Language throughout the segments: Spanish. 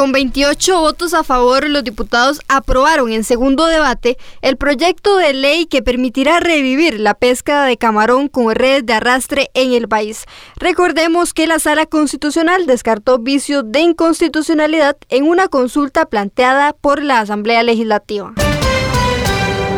Con 28 votos a favor, los diputados aprobaron en segundo debate el proyecto de ley que permitirá revivir la pesca de camarón con redes de arrastre en el país. Recordemos que la Sala Constitucional descartó vicios de inconstitucionalidad en una consulta planteada por la Asamblea Legislativa.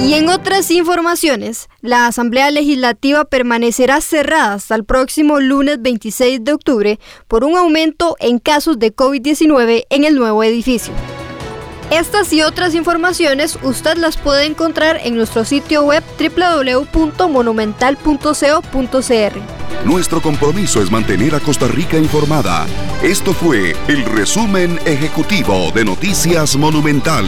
Y en otras informaciones, la Asamblea Legislativa permanecerá cerrada hasta el próximo lunes 26 de octubre por un aumento en casos de COVID-19 en el nuevo edificio. Estas y otras informaciones usted las puede encontrar en nuestro sitio web www.monumental.co.cr. Nuestro compromiso es mantener a Costa Rica informada. Esto fue el resumen ejecutivo de Noticias Monumental.